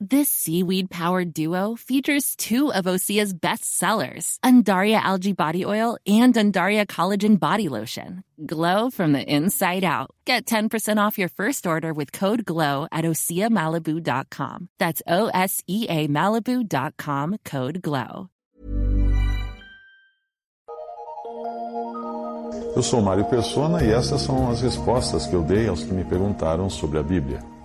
This seaweed powered duo features two of Osea's best sellers, Undaria Algae Body Oil and Undaria Collagen Body Lotion. Glow from the inside out. Get 10% off your first order with code GLOW at OseaMalibu.com. That's O S E A Malibu.com code GLOW. Eu sou Mário Persona e essas são as respostas que eu dei aos que me perguntaram sobre a Bíblia.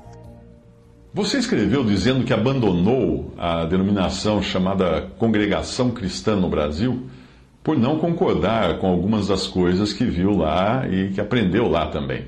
Você escreveu dizendo que abandonou a denominação chamada Congregação Cristã no Brasil por não concordar com algumas das coisas que viu lá e que aprendeu lá também.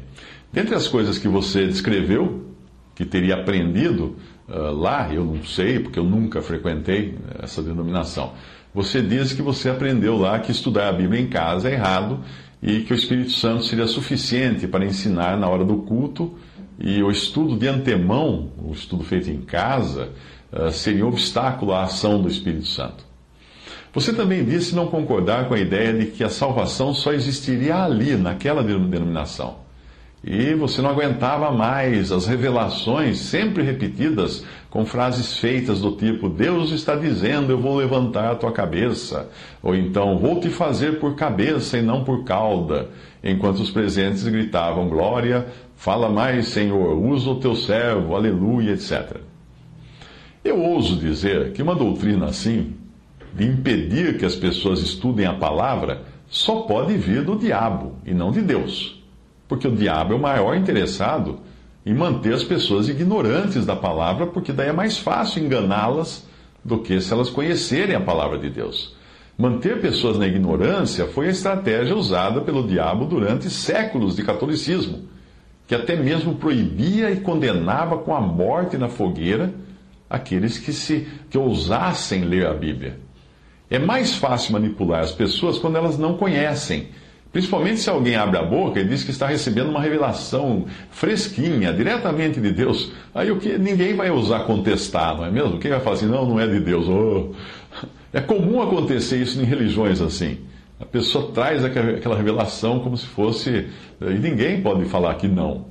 Dentre as coisas que você descreveu, que teria aprendido uh, lá, eu não sei, porque eu nunca frequentei essa denominação. Você diz que você aprendeu lá que estudar a Bíblia em casa é errado e que o Espírito Santo seria suficiente para ensinar na hora do culto e o estudo de antemão, o estudo feito em casa, uh, seria um obstáculo à ação do Espírito Santo. Você também disse não concordar com a ideia de que a salvação só existiria ali, naquela denominação. E você não aguentava mais as revelações sempre repetidas com frases feitas do tipo: Deus está dizendo, eu vou levantar a tua cabeça. Ou então, vou te fazer por cabeça e não por cauda. Enquanto os presentes gritavam: Glória, Fala mais, Senhor, usa o teu servo, aleluia, etc. Eu ouso dizer que uma doutrina assim, de impedir que as pessoas estudem a palavra, só pode vir do diabo e não de Deus. Porque o diabo é o maior interessado em manter as pessoas ignorantes da palavra, porque daí é mais fácil enganá-las do que se elas conhecerem a palavra de Deus. Manter pessoas na ignorância foi a estratégia usada pelo diabo durante séculos de catolicismo que até mesmo proibia e condenava com a morte na fogueira aqueles que se que ousassem ler a Bíblia. É mais fácil manipular as pessoas quando elas não conhecem, principalmente se alguém abre a boca e diz que está recebendo uma revelação fresquinha, diretamente de Deus. Aí o que ninguém vai ousar contestar, não é mesmo? Quem vai falar assim, não, não é de Deus. Oh. É comum acontecer isso em religiões assim. A pessoa traz aquela revelação como se fosse. E ninguém pode falar que não.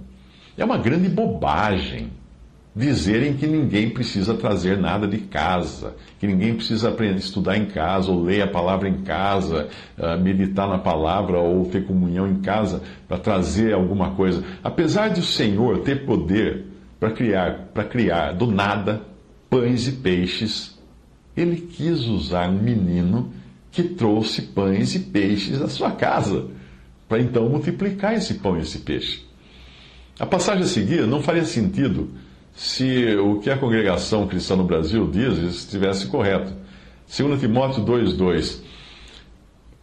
É uma grande bobagem dizerem que ninguém precisa trazer nada de casa, que ninguém precisa aprender estudar em casa, ou ler a palavra em casa, ah, meditar na palavra, ou ter comunhão em casa para trazer alguma coisa. Apesar de o Senhor ter poder para criar, para criar do nada pães e peixes, ele quis usar um menino que trouxe pães e peixes à sua casa, para então multiplicar esse pão e esse peixe. A passagem a seguir não faria sentido se o que a congregação cristã no Brasil diz estivesse correto. 2 Timóteo 2,2,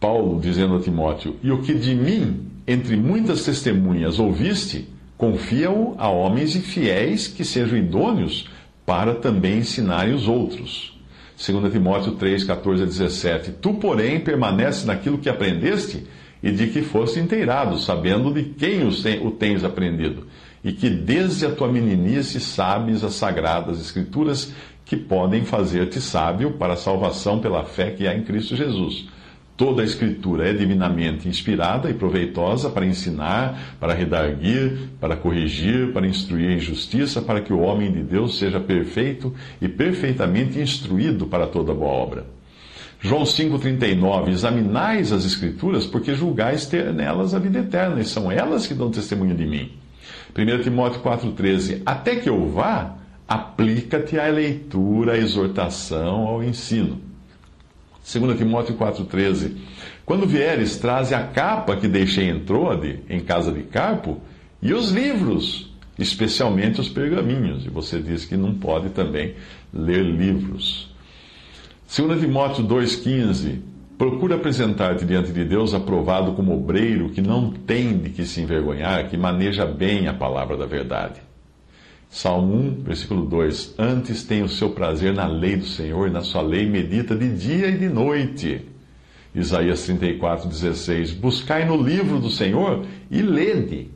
Paulo dizendo a Timóteo: E o que de mim, entre muitas testemunhas, ouviste, confia-o a homens e fiéis que sejam idôneos para também ensinarem os outros. 2 Timóteo 3, 14 a 17. Tu, porém, permaneces naquilo que aprendeste e de que foste inteirado, sabendo de quem o tens aprendido, e que desde a tua meninice sabes as sagradas Escrituras que podem fazer-te sábio para a salvação pela fé que há em Cristo Jesus. Toda a Escritura é divinamente inspirada e proveitosa para ensinar, para redarguir, para corrigir, para instruir em justiça, para que o homem de Deus seja perfeito e perfeitamente instruído para toda boa obra. João 5,39: Examinais as Escrituras, porque julgais ter nelas a vida eterna, e são elas que dão testemunho de mim. 1 Timóteo 4,13: Até que eu vá, aplica-te à leitura, à exortação, ao ensino. 2 Timóteo 4,13. Quando vieres, traze a capa que deixei em Troade, em casa de Carpo, e os livros, especialmente os pergaminhos. E você diz que não pode também ler livros. 2 Timóteo 2,15. Procura apresentar-te diante de Deus aprovado como obreiro que não tem de que se envergonhar, que maneja bem a palavra da verdade. Salmo 1, versículo 2: Antes tem o seu prazer na lei do Senhor, e na sua lei medita de dia e de noite. Isaías 34, 16: Buscai no livro do Senhor e lede.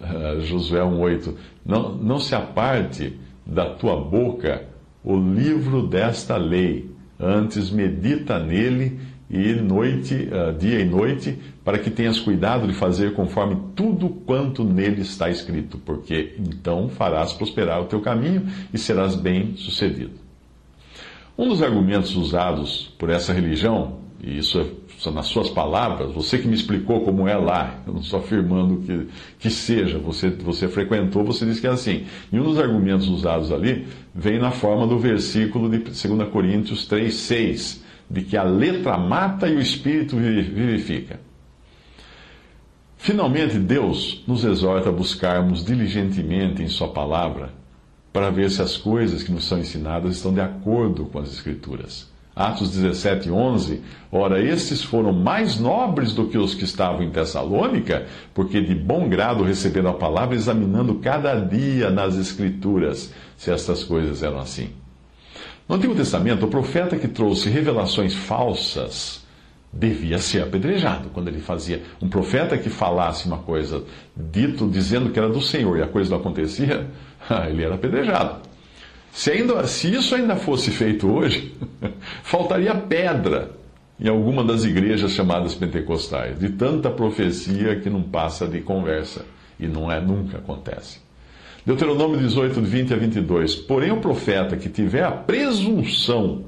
Uh, Josué 1, 8: não, não se aparte da tua boca o livro desta lei, Antes medita nele e noite, uh, dia e noite, para que tenhas cuidado de fazer conforme tudo quanto nele está escrito, porque então farás prosperar o teu caminho e serás bem sucedido. Um dos argumentos usados por essa religião, e isso é nas suas palavras, você que me explicou como é lá, eu não estou afirmando que, que seja, você, você frequentou, você disse que é assim. E um dos argumentos usados ali vem na forma do versículo de 2 Coríntios 3, 6 de que a letra mata e o espírito vivifica. Finalmente, Deus nos exorta a buscarmos diligentemente em Sua palavra para ver se as coisas que nos são ensinadas estão de acordo com as Escrituras. Atos 17, 11. Ora, estes foram mais nobres do que os que estavam em Tessalônica, porque de bom grado receberam a palavra, examinando cada dia nas Escrituras se estas coisas eram assim. No Antigo Testamento, o profeta que trouxe revelações falsas devia ser apedrejado quando ele fazia. Um profeta que falasse uma coisa dito dizendo que era do Senhor e a coisa não acontecia, ele era apedrejado. Se, ainda, se isso ainda fosse feito hoje, faltaria pedra em alguma das igrejas chamadas pentecostais, de tanta profecia que não passa de conversa e não é nunca acontece. Deuteronômio 18, 20 a 22. Porém, o profeta que tiver a presunção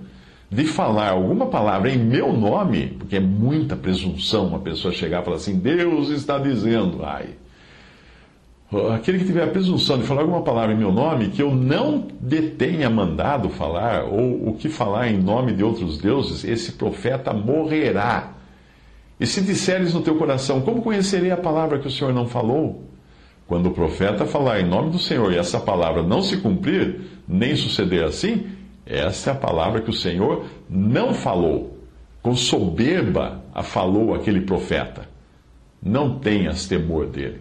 de falar alguma palavra em meu nome, porque é muita presunção uma pessoa chegar e falar assim, Deus está dizendo, ai. Aquele que tiver a presunção de falar alguma palavra em meu nome que eu não detenha mandado falar, ou o que falar em nome de outros deuses, esse profeta morrerá. E se disseres no teu coração, como conhecerei a palavra que o Senhor não falou? Quando o profeta falar em nome do Senhor e essa palavra não se cumprir, nem suceder assim, essa é a palavra que o Senhor não falou. Com soberba a falou aquele profeta. Não tenhas temor dele.